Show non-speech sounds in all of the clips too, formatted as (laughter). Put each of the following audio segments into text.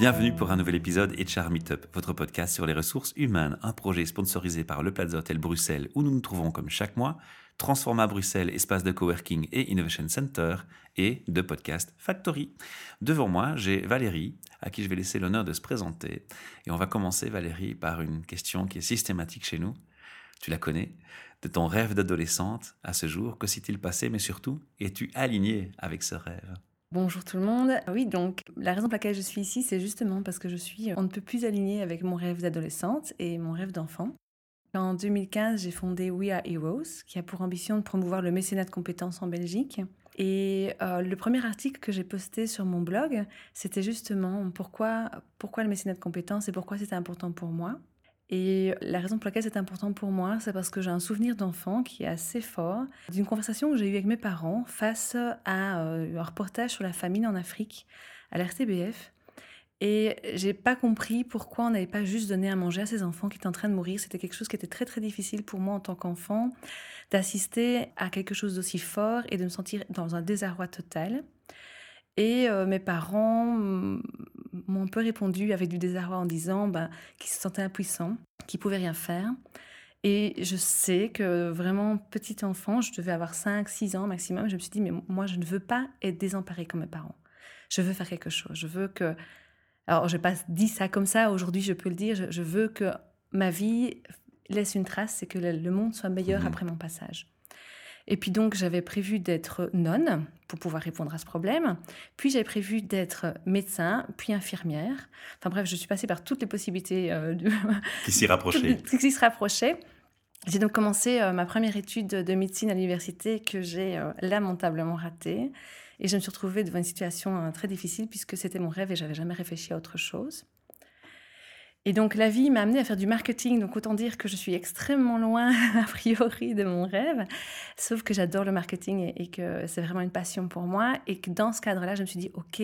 Bienvenue pour un nouvel épisode HR Meetup, votre podcast sur les ressources humaines, un projet sponsorisé par le Plaza Hotel Bruxelles où nous nous trouvons comme chaque mois, Transforma Bruxelles, espace de coworking et innovation center et de podcast Factory. Devant moi, j'ai Valérie, à qui je vais laisser l'honneur de se présenter. Et on va commencer, Valérie, par une question qui est systématique chez nous. Tu la connais De ton rêve d'adolescente à ce jour, que s'est-il passé, mais surtout, es-tu aligné avec ce rêve? Bonjour tout le monde. Oui, donc la raison pour laquelle je suis ici, c'est justement parce que je suis on ne peut plus aligner avec mon rêve d'adolescente et mon rêve d'enfant. En 2015, j'ai fondé We Are Heroes, qui a pour ambition de promouvoir le mécénat de compétences en Belgique. Et euh, le premier article que j'ai posté sur mon blog, c'était justement pourquoi, pourquoi le mécénat de compétences et pourquoi c'était important pour moi. Et la raison pour laquelle c'est important pour moi, c'est parce que j'ai un souvenir d'enfant qui est assez fort, d'une conversation que j'ai eue avec mes parents face à euh, un reportage sur la famine en Afrique à l'RTBF. Et j'ai pas compris pourquoi on n'avait pas juste donné à manger à ces enfants qui étaient en train de mourir. C'était quelque chose qui était très très difficile pour moi en tant qu'enfant, d'assister à quelque chose d'aussi fort et de me sentir dans un désarroi total. Et euh, mes parents m'ont un peu répondu avec du désarroi en disant ben, qu'ils se sentaient impuissants, qu'ils pouvaient rien faire. Et je sais que vraiment, petit enfant, je devais avoir 5, 6 ans maximum, je me suis dit, mais moi, je ne veux pas être désemparée comme mes parents. Je veux faire quelque chose. Je veux que... Alors, je n'ai pas dit ça comme ça, aujourd'hui, je peux le dire. Je, veux que ma vie laisse une trace et que le, monde soit meilleur mmh après mon passage. Et puis donc, j'avais prévu d'être nonne pour pouvoir répondre à ce problème. Puis j'avais prévu d'être médecin, puis infirmière. Enfin bref, je suis passée par toutes les possibilités euh, (laughs) qui s'y rapprochaient. qui se rapprochaient. J'ai donc commencé euh, ma première étude de médecine à l'université que j'ai euh, lamentablement ratée. Et je me suis retrouvée devant une situation très difficile puisque c'était mon rêve et j'avais jamais réfléchi à autre chose. Et donc la vie m'a amené à faire du marketing, donc autant dire que je suis extrêmement loin (laughs) a priori de mon rêve, sauf que j'adore le marketing et, que c'est vraiment une passion pour moi. Et que dans ce cadre-là, je me suis dit OK.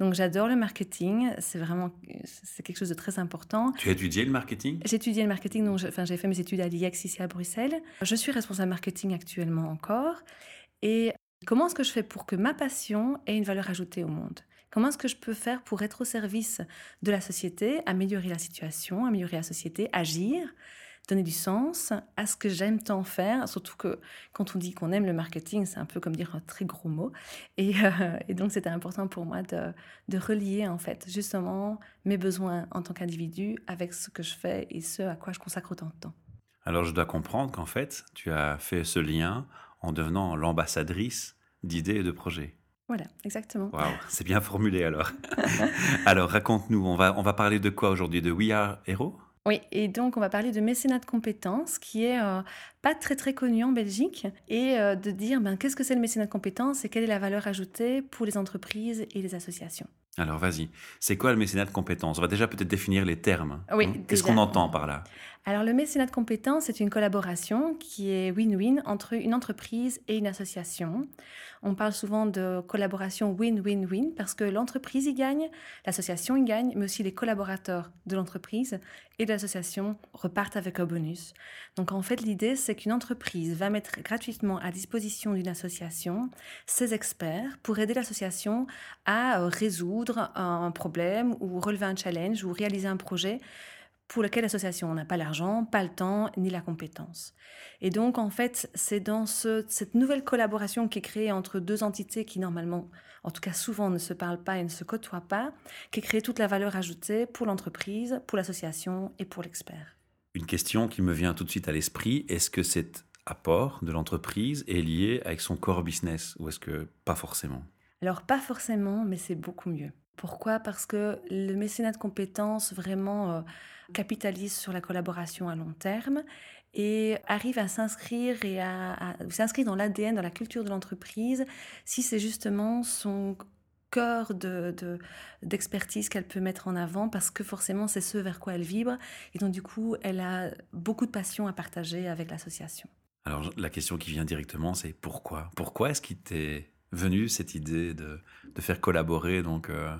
Donc j'adore le marketing, c'est vraiment c'est quelque chose de très important. Tu as étudié le marketing? J'ai étudié le marketing, donc enfin j'ai fait mes études à l'IEX ici à Bruxelles. Je suis responsable marketing actuellement encore. Et comment est-ce que je fais pour que ma passion ait une valeur ajoutée au monde? Comment est-ce que je peux faire pour être au service de la société, améliorer la situation, améliorer la société, agir, donner du sens à ce que j'aime tant faire, surtout que quand on dit qu'on aime le marketing, c'est un peu comme dire un très gros mot. Et, euh, (laughs) donc c'était important pour moi de, relier en fait justement mes besoins en tant qu'individu avec ce que je fais et ce à quoi je consacre autant de temps. Alors je dois comprendre qu'en fait, tu as fait ce lien en devenant l'ambassadrice d'idées et de projets. Voilà, exactement. Wow, c'est bien formulé alors. (laughs) alors raconte-nous, on va, on va parler de quoi aujourd'hui? De We Are Hero? Oui, et donc on va parler de mécénat de compétences, qui est euh, pas très très connu en Belgique, et euh, de dire ben, qu'est-ce que c'est le mécénat de compétences et quelle est la valeur ajoutée pour les entreprises et les associations? Alors vas-y, c'est quoi le mécénat de compétences On va déjà peut-être définir les termes. Oui. Hein. Qu'est-ce qu'on entend par là? Alors le mécénat de compétences, c'est une collaboration qui est win-win entre une entreprise et une association. On parle souvent de collaboration win-win-win parce que l'entreprise y gagne, l'association y gagne, mais aussi les collaborateurs de l'entreprise et de l'association repartent avec un bonus. Donc en fait, l'idée, c'est qu'une entreprise va mettre gratuitement à disposition d'une association ses experts pour aider l'association à résoudre un problème ou relever un challenge ou réaliser un projet pour lequel l'association n'a pas l'argent, pas le temps, ni la compétence. Et donc, en fait, c'est dans cette nouvelle collaboration qui est créée entre deux entités qui, normalement, en tout cas souvent, ne se parlent pas et ne se côtoient pas, qui crée toute la valeur ajoutée pour l'entreprise, pour l'association et pour l'expert. Une question qui me vient tout de suite à l'esprit, est-ce que cet apport de l'entreprise est lié avec son core business ou est-ce que pas forcément? Alors, pas forcément, mais c'est beaucoup mieux. Pourquoi? Parce que le mécénat de compétences vraiment euh, capitalise sur la collaboration à long terme et arrive à s'inscrire et à, dans l'ADN, dans la culture de l'entreprise, si c'est justement son cœur de, d'expertise qu'elle peut mettre en avant parce que forcément c'est ce vers quoi elle vibre et donc du coup elle a beaucoup de passion à partager avec l'association. Alors la question qui vient directement c'est pourquoi? Pourquoi est-ce qu'il t'est venu cette idée de, de faire collaborer donc euh,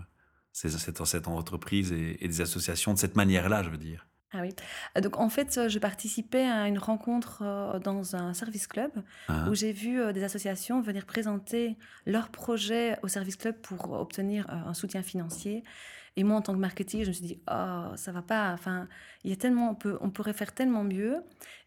cette, cette entreprise et, des associations de cette manière-là, je veux dire. Ah oui. Euh, donc en fait, euh, je participais à une rencontre euh, dans un service club ah. où j'ai vu des associations venir présenter leurs projets au service club pour obtenir un soutien financier. Et moi, en tant que marketing, je me suis dit, oh, ça va pas. Enfin, il y a tellement, on, peut, on pourrait faire tellement mieux.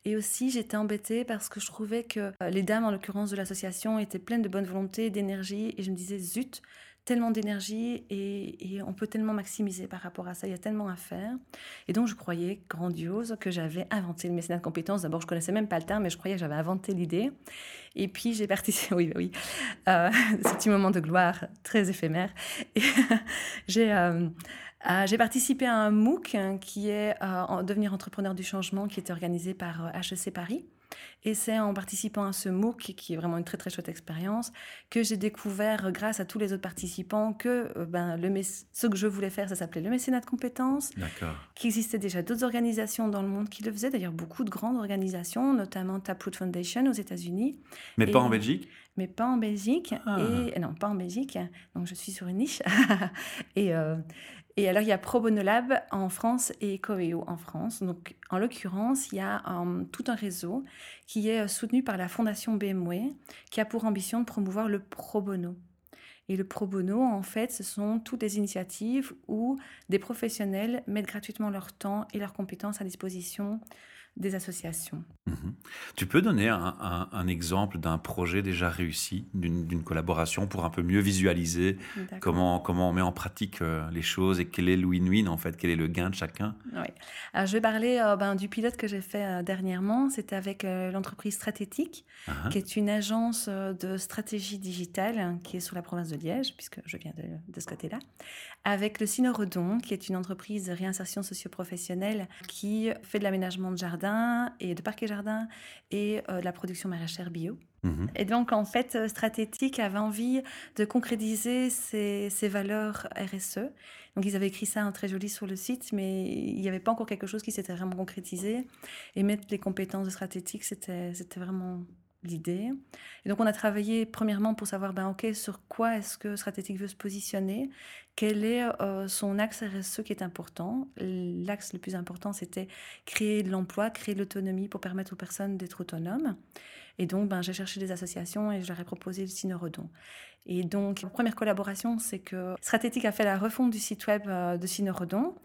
Et aussi, j'étais embêtée parce que je trouvais que les dames, en l'occurrence de l'association, étaient pleines de bonne volonté, d'énergie. Et je me disais, zut, tellement d'énergie et, on peut tellement maximiser par rapport à ça. Il y a tellement à faire. Et donc, je croyais grandiose que j'avais inventé le mécénat de compétences. D'abord, je connaissais même pas le terme, mais je croyais que j'avais inventé l'idée. Et puis, j'ai participé. (laughs) Oui, oui. Euh, (laughs) c'est un moment de gloire très éphémère. (laughs) j'ai. Euh, euh, j'ai participé à un MOOC hein, qui est en Devenir entrepreneur du changement qui était organisé par HEC Paris. Et c'est en participant à ce MOOC, qui est vraiment une très très chouette expérience, que j'ai découvert, grâce à tous les autres participants, que euh, ben, le ce que je voulais faire, ça s'appelait le mécénat de compétences. Qu'il existait déjà d'autres organisations dans le monde qui le faisaient, d'ailleurs beaucoup de grandes organisations, notamment Taproot Foundation aux États-Unis. Mais pas en Belgique? Mais pas en Belgique. Ah. Et non, pas en Belgique. Donc je suis sur une niche. (laughs) et, euh, et alors, il y a Pro Bono Lab en France et Coeo en France. Donc, en l'occurrence, il y a um, tout un réseau qui est euh, soutenu par la Fondation BMW, qui a pour ambition de promouvoir le pro bono. Et le pro bono, en fait, ce sont toutes les initiatives où des professionnels mettent gratuitement leur temps et leurs compétences à disposition des associations. Mhm. Tu peux donner un, un, exemple d'un projet déjà réussi, d'une collaboration pour un peu mieux visualiser comment, comment on met en pratique euh, les choses et quel est le win-win en fait, quel est le gain de chacun? Oui. Alors, je vais parler euh, ben, du pilote que j'ai fait euh, dernièrement. C'était avec l'entreprise Stratétique, uh-huh. qui est une agence de stratégie digitale hein, qui est sur la province de Liège, puisque je viens de, de ce côté-là, avec le Sinorodon, qui est une entreprise de réinsertion socio-professionnelle qui fait de l'aménagement de jardin et de parcs et jardins et euh, de la production maraîchère bio. Mhm. Et donc, en fait, euh, Stratétique avait envie de concrétiser ces, valeurs RSE. Donc, ils avaient écrit ça en très joli sur le site, mais il n'y avait pas encore quelque chose qui s'était vraiment concrétisé. Et mettre les compétences de Stratétique, c'était vraiment l'idée. Et donc, on a travaillé premièrement pour savoir, ben, OK, sur quoi est-ce que Stratétique veut se positionner? Quel est euh, son axe RSE qui est important? L'axe le plus important, c'était créer de l'emploi, créer de l'autonomie pour permettre aux personnes d'être autonomes. Et donc, ben, j'ai cherché des associations et je leur ai proposé le Synorodon. Et donc, la première collaboration, c'est que Stratétique a fait la refonte du site web euh, de Synorodon.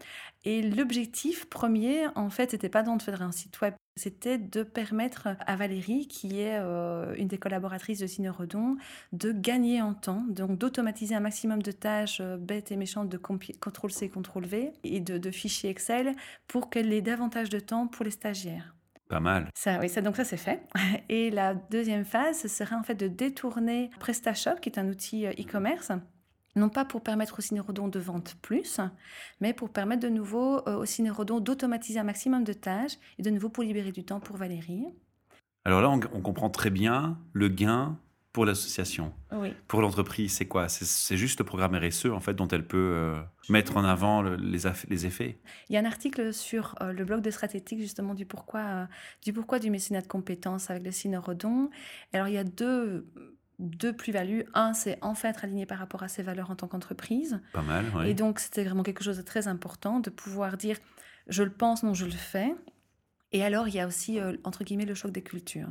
Et l'objectif premier, en fait, n'était pas de faire un site web c'était de permettre à Valérie, qui est euh, une des collaboratrices de Synorodon, de gagner en temps, donc d'automatiser un maximum de tâches euh, bêtes et méchantes de CTRL-C, CTRL-V et de, de, fichiers Excel pour qu'elle ait davantage de temps pour les stagiaires. Pas mal. Ça, oui, ça, donc ça c'est fait. Et la deuxième phase, ce serait en fait de détourner PrestaShop, qui est un outil euh, e-commerce, non pas pour permettre au Cinérodon de vendre plus, mais pour permettre de nouveau euh, au Cinérodon d'automatiser un maximum de tâches et de nouveau pour libérer du temps pour Valérie. Alors là, on, comprend très bien le gain pour l'association. Oui. Pour l'entreprise, c'est quoi? C'est juste le programme RSE en fait dont elle peut euh, mettre en avant les, les, effets. Il y a un article sur euh, le blog de Stratétique justement du pourquoi du pourquoi du mécénat de compétences avec le Cinérodon. Alors il y a deux deux plus-values. Un, c'est enfin être aligné par rapport à ses valeurs en tant qu'entreprise. Pas mal, oui. Et donc, c'était vraiment quelque chose de très important de pouvoir dire je le pense, non, je le fais. Et alors, il y a aussi, euh, entre guillemets, le choc des cultures.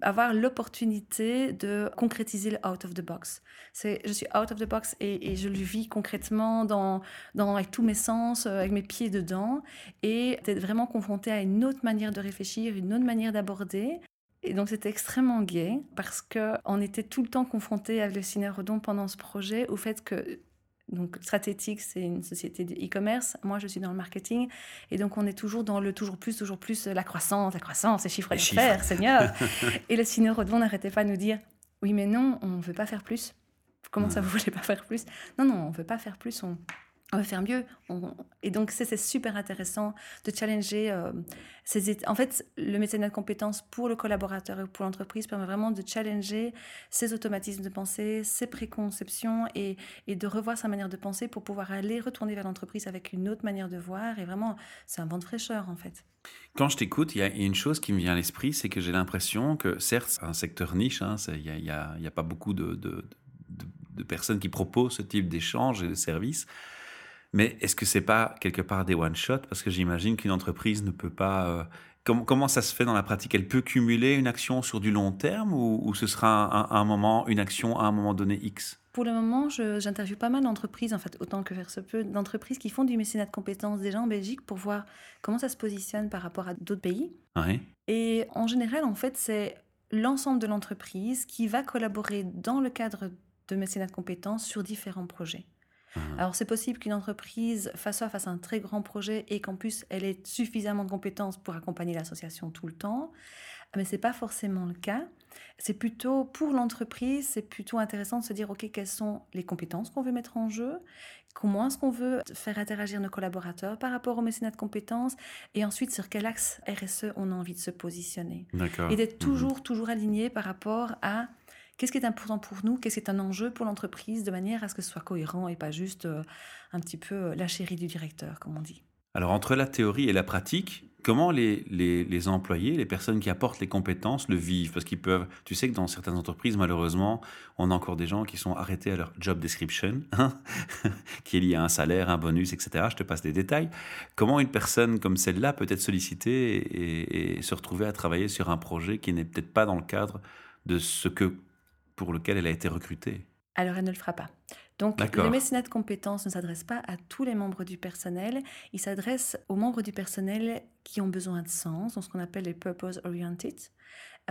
avoir l'opportunité de concrétiser le out of the box. C'est, je suis out of the box et, je le vis concrètement dans, dans, avec tous mes sens, euh, avec mes pieds dedans. Et d'être vraiment confronté à une autre manière de réfléchir, une autre manière d'aborder. Et donc c'était extrêmement gai parce qu'on était tout le temps confronté avec le ciné Redon pendant ce projet au fait que donc Stratétique, c'est une société de e-commerce. Moi, je suis dans le marketing. Et donc, on est toujours dans le toujours plus, toujours plus, la croissance, la croissance, les chiffres d'affaires, Seigneur. (laughs) et le ciné Redon n'arrêtait pas de nous dire Oui, mais non, on ne veut pas faire plus. Comment ça, vous voulez pas faire plus? Non, non, on ne veut pas faire plus. On, on va faire mieux. Et donc, c'est super intéressant de challenger euh, ces... En fait, le mécénat de compétences pour le collaborateur et pour l'entreprise permet vraiment de challenger ses automatismes de pensée, ses préconceptions et, et, de revoir sa manière de penser pour pouvoir aller retourner vers l'entreprise avec une autre manière de voir. Et vraiment, c'est un vent de fraîcheur, en fait. Quand je t'écoute, il y, a une chose qui me vient à l'esprit, c'est que j'ai l'impression que, certes, c'est un secteur niche, hein, il n'y a, a, a, pas beaucoup de, de personnes qui proposent ce type d'échange et de services. Mais est-ce que c'est pas quelque part des one shot Parce que j'imagine qu'une entreprise ne peut pas. Euh, comment, ça se fait dans la pratique? Elle peut cumuler une action sur du long terme ou, ce sera un, un, moment, une action à un moment donné X? Pour le moment, j'interviewe pas mal d'entreprises, en fait, autant que faire se peut, d'entreprises qui font du mécénat de compétences déjà en Belgique pour voir comment ça se positionne par rapport à d'autres pays. Et en général, en fait, c'est l'ensemble de l'entreprise qui va collaborer dans le cadre de mécénat de compétences sur différents projets. Alors, c'est possible qu'une entreprise fasse face à un très grand projet et qu'en plus, elle ait suffisamment de compétences pour accompagner l'association tout le temps. Mais ce n'est pas forcément le cas. C'est plutôt, pour l'entreprise, c'est plutôt intéressant de se dire, OK, quelles sont les compétences qu'on veut mettre en jeu? Comment est-ce qu'on veut faire interagir nos collaborateurs par rapport au mécénat de compétences? Et ensuite, sur quel axe RSE on a envie de se positionner? D'accord. et d'être Mhm. toujours, toujours aligné par rapport à qu'est-ce qui est important pour nous, qu'est-ce qui est un enjeu pour l'entreprise, de manière à ce que ce soit cohérent et pas juste euh, un petit peu euh, la chérie du directeur, comme on dit? Alors, entre la théorie et la pratique, comment les, les, employés, les personnes qui apportent les compétences le vivent? Parce qu'ils peuvent, tu sais que dans certaines entreprises, malheureusement, on a encore des gens qui sont arrêtés à leur job description, hein, (laughs) qui est lié à un salaire, un bonus, etc. Je te passe des détails. Comment une personne comme celle-là peut être sollicitée et se retrouver à travailler sur un projet qui n'est peut-être pas dans le cadre de ce que pour lequel elle a été recrutée Alors, elle ne le fera pas. Donc, le mécénat de compétences ne s'adresse pas à tous les membres du personnel. Il s'adresse aux membres du personnel qui ont besoin de sens, dans ce qu'on appelle les purpose oriented.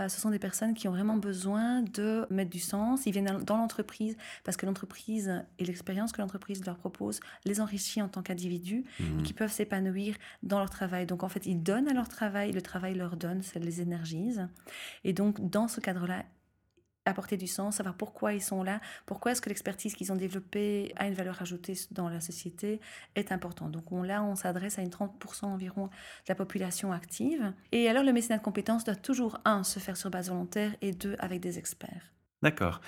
Euh, ce sont des personnes qui ont vraiment besoin de mettre du sens. Ils viennent dans l'entreprise parce que l'entreprise et l'expérience que l'entreprise leur propose les enrichit en tant qu'individus Mhm. et qui peuvent s'épanouir dans leur travail. Donc en fait, ils donnent à leur travail, le travail leur donne, ça les énergise. Et donc dans ce cadre-là, apporter du sens, savoir pourquoi ils sont là, pourquoi est-ce que l'expertise qu'ils ont développée a une valeur ajoutée dans la société est important. Donc on, là, on s'adresse à une 30% environ de la population active. Et alors le mécénat de compétences doit toujours, un, se faire sur base volontaire et deux, avec des experts. D'accord.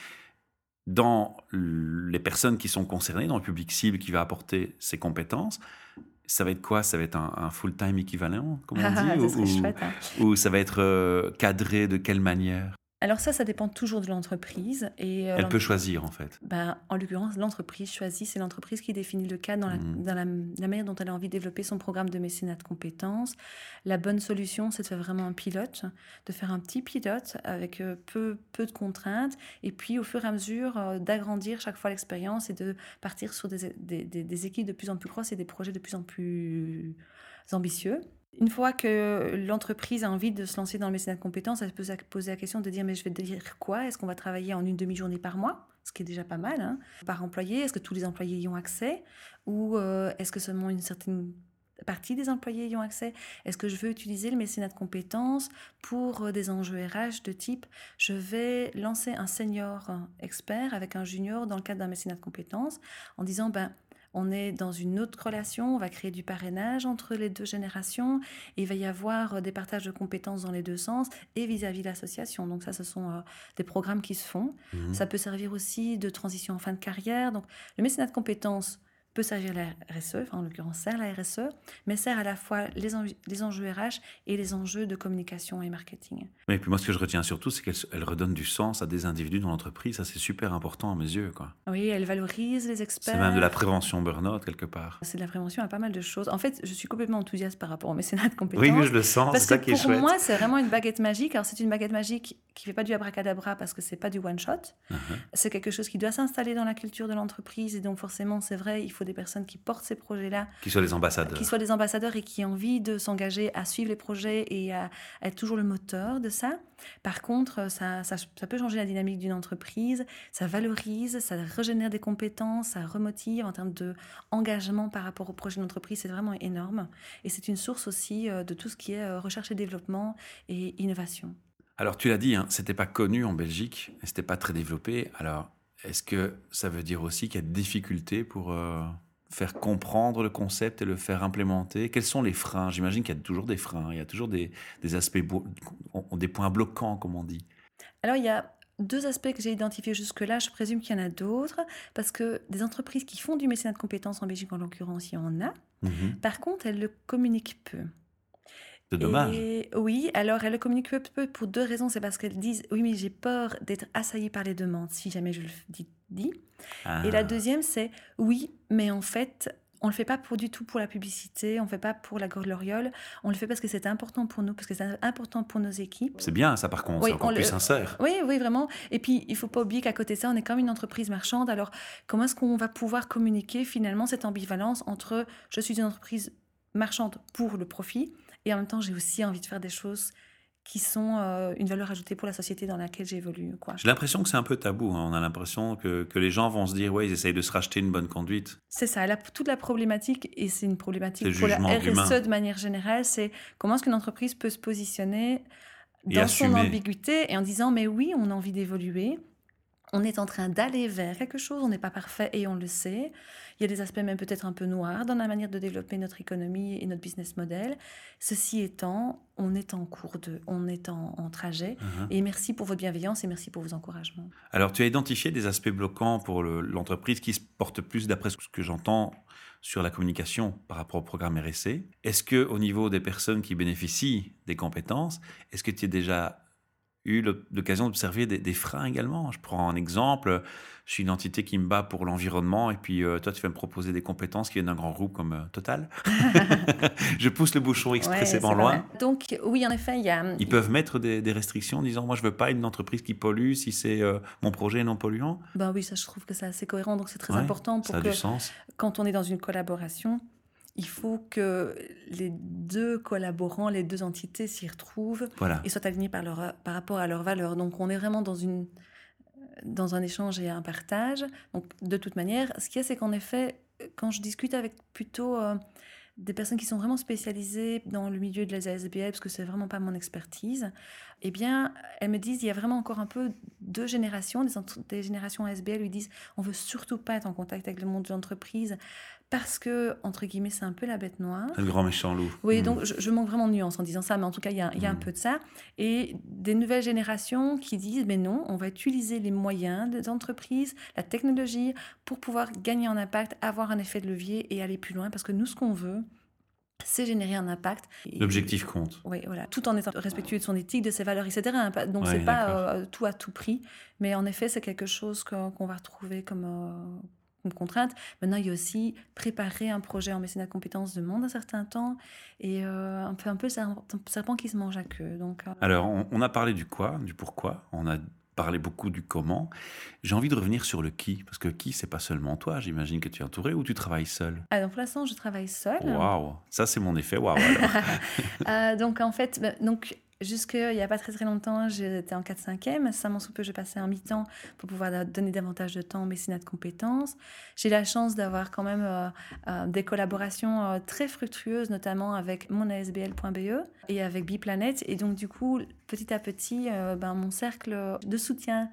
Dans les personnes qui sont concernées, dans le public cible qui va apporter ses compétences, ça va être quoi? Ça va être un, un full-time équivalent, comme on (laughs) Ah, dit ou, chouette. hein. ou ça va être euh, cadré de quelle manière? Alors ça, ça dépend toujours de l'entreprise. Et euh, Elle peut choisir, en fait. Ben, en l'occurrence, l'entreprise choisit, c'est l'entreprise qui définit le cadre dans, la, dans la, la manière dont elle a envie de développer son programme de mécénat de compétences. La bonne solution, c'est de faire vraiment un pilote, de faire un petit pilote avec euh, peu, peu de contraintes, et puis au fur et à mesure euh, d'agrandir chaque fois l'expérience et de partir sur des, des- des- des équipes de plus en plus grosses et des projets de plus en plus ambitieux. Une fois que l'entreprise a envie de se lancer dans le mécénat de compétences, elle peut se poser la question de dire mais je vais dire quoi? Est-ce qu'on va travailler en une demi-journée par mois? Ce qui est déjà pas mal, hein, par employé. Est-ce que tous les employés y ont accès? Ou euh, est-ce que seulement une certaine partie des employés y ont accès? Est-ce que je veux utiliser le mécénat de compétences pour euh, des enjeux RH de type je vais lancer un senior expert avec un junior dans le cadre d'un mécénat de compétences en disant ben on est dans une autre relation, on va créer du parrainage entre les deux générations, et il va y avoir euh, des partages de compétences dans les deux sens et vis-à-vis de l'association. Donc ça, ce sont euh, des programmes qui se font. Mhm. Ça peut servir aussi de transition en fin de carrière. Donc le mécénat de compétences peut servir la RSE, enfin, en l'occurrence sert la RSE, mais sert à la fois les, enjeux- les enjeux RH et les enjeux de communication et marketing. Mais puis moi, ce que je retiens surtout, c'est qu'elle elle redonne du sens à des individus dans l'entreprise. Ça, c'est super important à mes yeux. quoi. Oui, elle valorise les experts. C'est même de la prévention burn-out, quelque part. C'est de la prévention à pas mal de choses. En fait, je suis complètement enthousiaste par rapport au mécénat de compétences. Oui, oui, je le sens. C'est Parce ça que qui est pour chouette. moi, c'est vraiment une baguette magique. Alors, c'est une baguette magique qui fait pas du abracadabra parce que c'est pas du one shot. Mhm. C'est quelque chose qui doit s'installer dans la culture de l'entreprise. Et donc, forcément, c'est vrai, il faut des personnes qui portent ces projets-là, Qui soient les ambassadeurs. qui soient des ambassadeurs et qui ont envie de s'engager à suivre les projets et à être toujours le moteur de ça. Par contre, ça, ça, ça peut changer la dynamique d'une entreprise. Ça valorise, ça régénère des compétences, ça remotive en termes de engagement par rapport au projet d'entreprise. C'est vraiment énorme. Et c'est une source aussi euh, de tout ce qui est euh, recherche et développement et innovation. Alors, tu l'as dit, hein, c'était pas connu en Belgique, c'était pas très développé. Alors, est-ce que ça veut dire aussi qu'il y a des difficultés pour euh, faire comprendre le concept et le faire implémenter? Quels sont les freins? J'imagine qu'il y a toujours des freins, il y a toujours des, des aspects, des points bloquants, comme on dit. Alors, il y a deux aspects que j'ai identifiés jusque-là. Je présume qu'il y en a d'autres, parce que des entreprises qui font du mécénat de compétences en Belgique, en l'occurrence, il y en a. Mhm. Par contre, elles le communiquent peu. C'est dommage. Et oui, alors elles le communiquent peu, peu pour deux raisons. C'est parce qu'elles disent oui, mais j'ai peur d'être assaillie par les demandes si jamais je le dis. dis. Ah. Et la deuxième, c'est oui, mais en fait, On ne le fait pas pour du tout pour la publicité, on ne fait pas pour la gloriole, on le fait parce que c'est important pour nous, parce que c'est important pour nos équipes. C'est bien ça par contre, Oui, c'est encore on plus le- sincère. Oui, oui, vraiment. Et puis, il faut pas oublier qu'à côté de ça, on est comme une entreprise marchande. Alors, comment est-ce qu'on va pouvoir communiquer finalement cette ambivalence entre je suis une entreprise marchande pour le profit et en même temps, j'ai aussi envie de faire des choses qui sont euh, une valeur ajoutée pour la société dans laquelle j'évolue. J'ai l'impression que c'est un peu tabou. hein. On a l'impression que, que les gens vont se dire, ouais, ils essayent de se racheter une bonne conduite. C'est ça, la- toute la problématique, et c'est une problématique pour la RSE humain. de manière générale, c'est comment est-ce qu'une entreprise peut se positionner dans son ambiguïté et en disant mais oui, on a envie d'évoluer, on est en train d'aller vers quelque chose, on n'est pas parfait et on le sait. Il y a des aspects même peut-être un peu noirs dans la manière de développer notre économie et notre business model. Ceci étant, on est en cours de, on est en, en trajet. Mhm. Et merci pour votre bienveillance et merci pour vos encouragements. Alors, tu as identifié des aspects bloquants pour le- l'entreprise qui se portent plus, d'après ce que j'entends, sur la communication par rapport au programme RSC. Est-ce que, au niveau des personnes qui bénéficient des compétences, est-ce que tu as déjà eu l'occasion d'observer des, des freins également Je prends un exemple. Je suis une entité qui me bat pour l'environnement et puis euh, toi, tu vas me proposer des compétences qui viennent d'un grand groupe comme euh, Total. (laughs) (laughs) je pousse le bouchon expressément loin. Donc oui, en effet, il y a, Ils peuvent mettre des, des restrictions en disant moi je veux pas une entreprise qui pollue si c'est euh, mon projet non polluant. ben oui, ça je trouve que c'est assez cohérent, donc c'est très Ouais, important pour Ça a que du sens. quand on est dans une collaboration, il faut que les deux collaborants, les deux entités s'y retrouvent Voilà. et soient alignés par, leur, par rapport à leurs valeurs. Donc on est vraiment dans, une, dans un échange et un partage. Donc de toute manière, ce qu'il y a, c'est qu'en effet, quand je discute avec plutôt euh, des personnes qui sont vraiment spécialisées dans le milieu de la ASBL, parce que c'est vraiment pas mon expertise, eh bien, elles me disent, il y a vraiment encore un peu deux générations, des générations ASBL lui disent, on veut surtout pas être en contact avec le monde de l'entreprise parce que, entre guillemets, c'est un peu la bête noire. Le grand méchant loup. Oui, Mm. donc je, je manque vraiment de nuance en disant ça, mais en tout cas, il y a, il y a un Mhm. peu de ça. Et des nouvelles générations qui disent, mais non, on va utiliser les moyens des entreprises, la technologie, pour pouvoir gagner en impact, avoir un effet de levier et aller plus loin, parce que nous, ce qu'on veut, c'est générer un impact. L'objectif compte. oui, voilà, tout en étant respectueux de son éthique, de ses valeurs, etc. hein, Donc Ouais, c'est pas euh, tout à tout prix, mais en effet c'est quelque chose qu'on va retrouver comme, euh, comme contrainte. Maintenant il y a aussi préparer un projet en mécénat de compétences demande un certain temps et euh, un peu un peu le serpent, qui se mange à queue. Donc euh, Alors, on, on a parlé du quoi, du pourquoi, on a parlé beaucoup du comment. J'ai envie de revenir sur le qui, parce que qui, c'est pas seulement toi, j'imagine que tu es entouré ou tu travailles seul. ah, donc pour l'instant je travaille seule. Waouh, ça c'est mon effet, waouh. alors. (laughs) Euh, donc en fait, ben, donc jusqu'il n'y a pas très très longtemps, j'étais en 4-5e. Ça m'en sous peu, je passais en mi-temps pour pouvoir donner davantage de temps au mécénat de compétences. J'ai la chance d'avoir quand même euh, euh, des collaborations euh, très fructueuses, notamment avec monasbl.be E et avec Biplanet. Et donc du coup, petit à petit, ben, mon cercle de soutien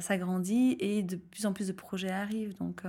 s'agrandit et de plus en plus de projets arrivent. Donc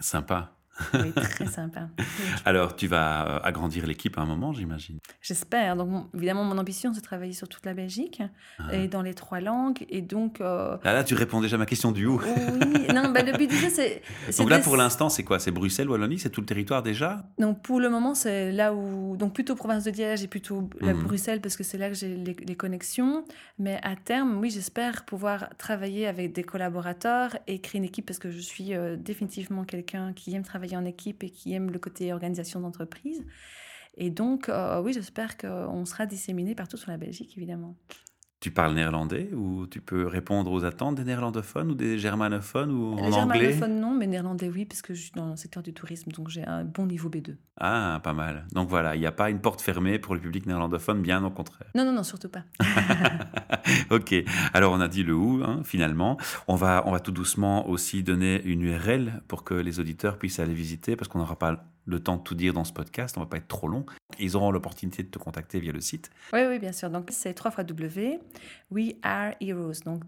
Sympa. Oui, très sympa. (laughs) Alors, tu vas euh, agrandir l'équipe à un moment, j'imagine. J'espère. Donc, mon- évidemment, mon ambition, c'est de travailler sur toute la Belgique Ah. et dans les trois langues. Et donc, euh, Là, là, tu réponds déjà à ma question du où? oui, non, bah, le but du jeu, c'est. Donc là, de- pour l'instant, c'est quoi? C'est Bruxelles, Wallonie? C'est tout le territoire déjà? Donc, pour le moment, c'est là où. Donc, plutôt province de Liège et plutôt la Mhm. Bruxelles, parce que c'est là que j'ai les, les connexions. Mais à terme, oui, j'espère pouvoir travailler avec des collaborateurs et créer une équipe, parce que je suis euh, définitivement quelqu'un qui aime travailler en équipe et qui aime le côté organisation d'entreprise. Et donc, euh, oui, j'espère qu'on sera disséminé partout sur la Belgique, évidemment. Tu parles néerlandais ou tu peux répondre aux attentes des néerlandophones ou des germanophones ou en Les anglais? germanophones, non, mais néerlandais, oui, parce que je suis dans le secteur du tourisme, donc j'ai un bon niveau B2. Ah, pas mal. Donc voilà, il n'y a pas une porte fermée pour le public néerlandophone, bien au contraire. Non, non, non, surtout pas. (laughs) ok, alors on a dit le où, hein, finalement. On va, on va tout doucement aussi donner une URL pour que les auditeurs puissent aller visiter, parce qu'on n'aura pas le temps de tout dire dans ce podcast, on va pas être trop long. Ils auront l'opportunité de te contacter via le site. Oui, oui, bien sûr. Donc, c'est 3 fois W, We Are Heroes. Donc,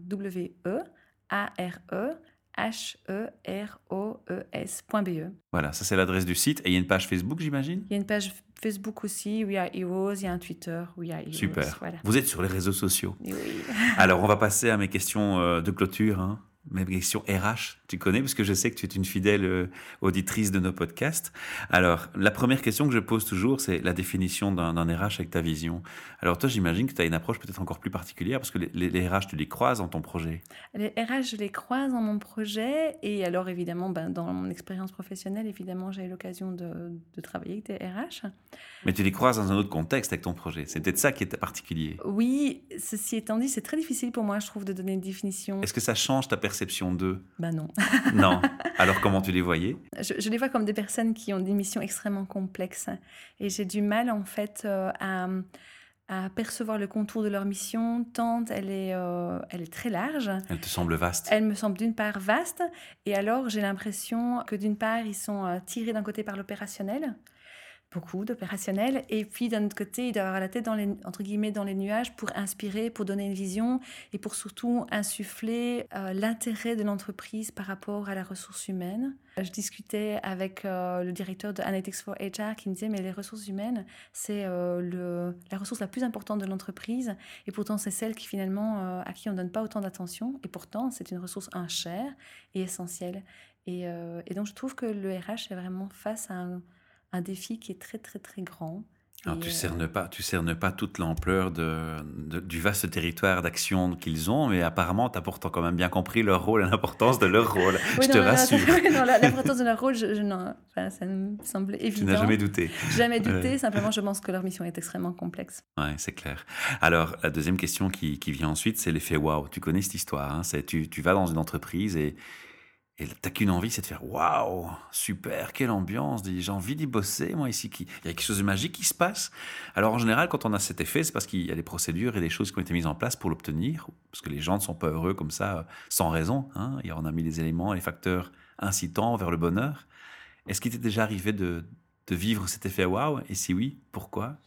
W-E-A-R-E-H-E-R-O-E-S.be. Voilà, ça c'est l'adresse du site. Et il y a une page Facebook, j'imagine? Il y a une page Facebook aussi, We Are Heroes. Il y a un Twitter, We Are Heroes. Super. Voilà. Vous êtes sur les réseaux sociaux. Oui. Alors, on va passer à mes questions euh, de clôture. hein. Même question RH, tu connais, parce que je sais que tu es une fidèle euh, auditrice de nos podcasts. Alors, la première question que je pose toujours, c'est la définition d'un RH avec ta vision. Alors, toi, j'imagine que tu as une approche peut-être encore plus particulière, parce que les, les, RH, tu les croises dans ton projet. Les RH, je les croise dans mon projet. Et alors, évidemment, ben, dans mon expérience professionnelle, évidemment, j'ai eu l'occasion de, de, travailler avec des RH. Mais tu les croises dans un autre contexte avec ton projet. C'est peut-être ça qui est particulier. Oui, ceci étant dit, c'est très difficile pour moi, je trouve, de donner une définition. Est-ce que ça change ta perception d'eux Ben non. (laughs) non. Alors comment tu les voyais je, les vois comme des personnes qui ont des missions extrêmement complexes. Et j'ai du mal, en fait, euh, à, à, percevoir le contour de leur mission, tant elle est, euh, elle est très large. Elle te semble vaste Elle me semble d'une part vaste. Et alors, j'ai l'impression que d'une part, ils sont euh, tirés d'un côté par l'opérationnel beaucoup d'opérationnel. Et puis d'un autre côté, il doit avoir la tête dans les, entre guillemets dans les nuages pour inspirer, pour donner une vision et pour surtout insuffler euh, l'intérêt de l'entreprise par rapport à la ressource humaine. Je discutais avec euh, le directeur de Analytics for HR qui me disait mais les ressources humaines, c'est euh, la ressource la plus importante de l'entreprise et pourtant c'est celle qui finalement à qui on donne pas autant d'attention et pourtant c'est une ressource un chère et essentielle. Et, et donc je trouve que le RH est vraiment face à un un défi qui est très très très grand. Alors, tu ne euh, cernes, pas, tu cernes pas toute l'ampleur de, du vaste territoire d'action qu'ils ont, mais apparemment, tu as pourtant quand même bien compris leur rôle et l'importance de leur rôle. (laughs) je te rassure. (laughs) L'importance de leur rôle, je, non, enfin, ça me semble évident. Tu n'as jamais douté. Jamais douté, simplement, je pense que leur mission est extrêmement complexe. Oui, c'est clair. Alors, la deuxième question qui, qui vient ensuite, c'est l'effet waouh. Tu connais cette histoire. Hein tu, tu vas dans une entreprise et et t'as qu'une envie, c'est de faire waouh, super, quelle ambiance, j'ai envie d'y bosser, moi ici. Il y a quelque chose de magique qui se passe. Alors en général, quand on a cet effet, c'est parce qu'il y a des procédures et des choses qui ont été mises en place pour l'obtenir, parce que les gens ne sont pas heureux comme ça, sans raison. Hein. Et on a mis les éléments les facteurs incitants vers le bonheur. Est-ce qu'il t'est déjà arrivé de, de vivre cet effet waouh? Et si oui, pourquoi?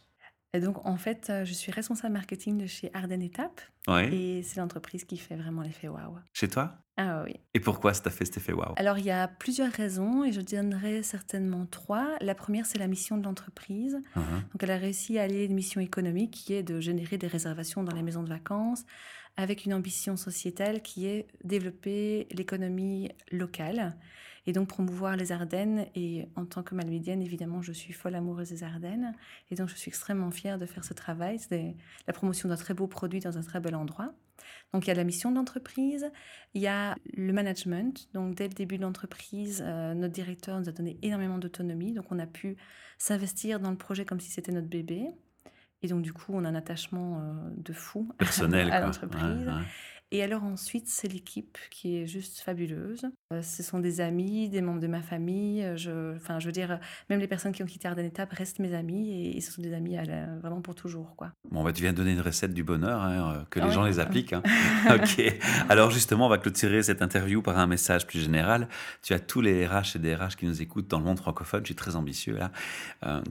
Et donc, en fait, euh, je suis responsable marketing de chez Arden Étape. Et c'est l'entreprise qui fait vraiment l'effet waouh. Chez toi? Ah oui. Et pourquoi ça t'a fait cet effet waouh? Alors, il y a plusieurs raisons et je donnerai certainement trois. La première, c'est la mission de l'entreprise. Uh-huh. Donc, elle a réussi à allier une mission économique qui est de générer des réservations dans les maisons de vacances avec une ambition sociétale qui est développer l'économie locale et donc promouvoir les Ardennes. Et en tant que malmédienne, évidemment, je suis folle amoureuse des Ardennes. Et donc, je suis extrêmement fière de faire ce travail. C'est la promotion d'un très beau produit dans un très bel endroit. Donc, il y a la mission de l'entreprise, il y a le management. Donc, dès le début de l'entreprise, euh, notre directeur nous a donné énormément d'autonomie. Donc, on a pu s'investir dans le projet comme si c'était notre bébé. Et donc, du coup, on a un attachement euh, de fou Personnel, (laughs) à l'entreprise. Et alors ensuite, c'est l'équipe qui est juste fabuleuse. Euh, ce sont des amis, des membres de ma famille. Euh, je, enfin, je veux dire, même les personnes qui ont quitté Arden Étape restent mes amis et, ce sont des amis vraiment pour toujours. Quoi. Bon, bah, tu viens de donner une recette du bonheur, hein, euh, que les ah gens les appliquent. Hein. (laughs) ok. Alors justement, on va clôturer cette interview par un message plus général. Tu as tous les RH et des RH qui nous écoutent dans le monde francophone. Je suis très ambitieux là.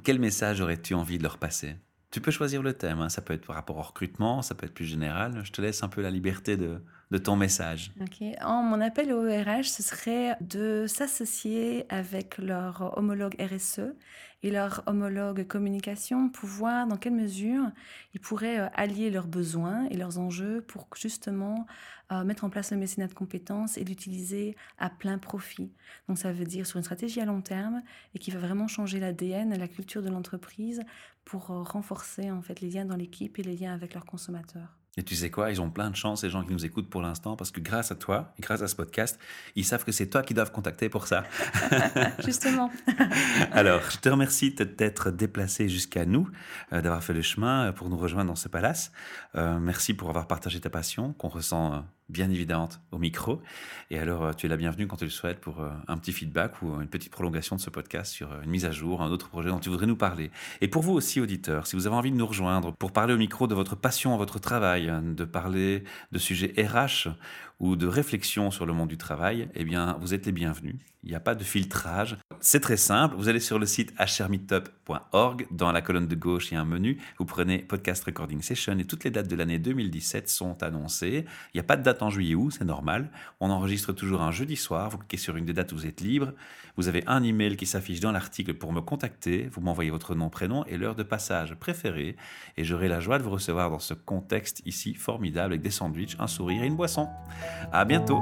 quel message aurais-tu envie de leur passer? Tu peux choisir le thème, hein. ça peut être par rapport au recrutement, ça peut être plus général. Je te laisse un peu la liberté de, de ton message. Mon appel au RH, ce serait de s'associer avec leur homologue RSE et leur homologue communication pour voir dans quelle mesure ils pourraient euh, allier leurs besoins et leurs enjeux pour justement euh, mettre en place le mécénat de compétences et l'utiliser à plein profit. Donc ça veut dire sur une stratégie à long terme et qui va vraiment changer l'ADN, la culture de l'entreprise pour euh, renforcer en fait les liens dans l'équipe et les liens avec leurs consommateurs. Et tu sais quoi, ils ont plein de chance, ces gens qui nous écoutent pour l'instant, parce que grâce à toi et grâce à ce podcast, ils savent que c'est toi qui doivent contacter pour ça. (laughs) Justement. (laughs) Alors, je te remercie de t'être déplacé jusqu'à nous, euh, d'avoir fait le chemin pour nous rejoindre dans ce palace. Euh, merci pour avoir partagé ta passion, qu'on ressent bien évidente au micro. Et alors, euh, tu es la bienvenue quand tu le souhaites pour euh, un petit feedback ou une petite prolongation de ce podcast sur euh, une mise à jour, un autre projet dont tu voudrais nous parler. Et pour vous aussi, auditeurs, si vous avez envie de nous rejoindre pour parler au micro de votre passion, votre travail, de parler de sujets RH ou de réflexion sur le monde du travail, eh bien, vous êtes les bienvenus. Il n'y a pas de filtrage. C'est très simple. Vous allez sur le site hrmeetup.org. Dans la colonne de gauche, il y a un menu. Vous prenez Podcast Recording Session et toutes les dates de l'année 2017 sont annoncées. Il n'y a pas de date en juillet ou c'est normal. On enregistre toujours un jeudi soir. Vous cliquez sur une des dates où vous êtes libre. Vous avez un email qui s'affiche dans l'article pour me contacter. Vous m'envoyez votre nom, prénom et l'heure de passage préférée. Et j'aurai la joie de vous recevoir dans ce contexte ici formidable avec des sandwichs, un sourire et une boisson. À bientôt!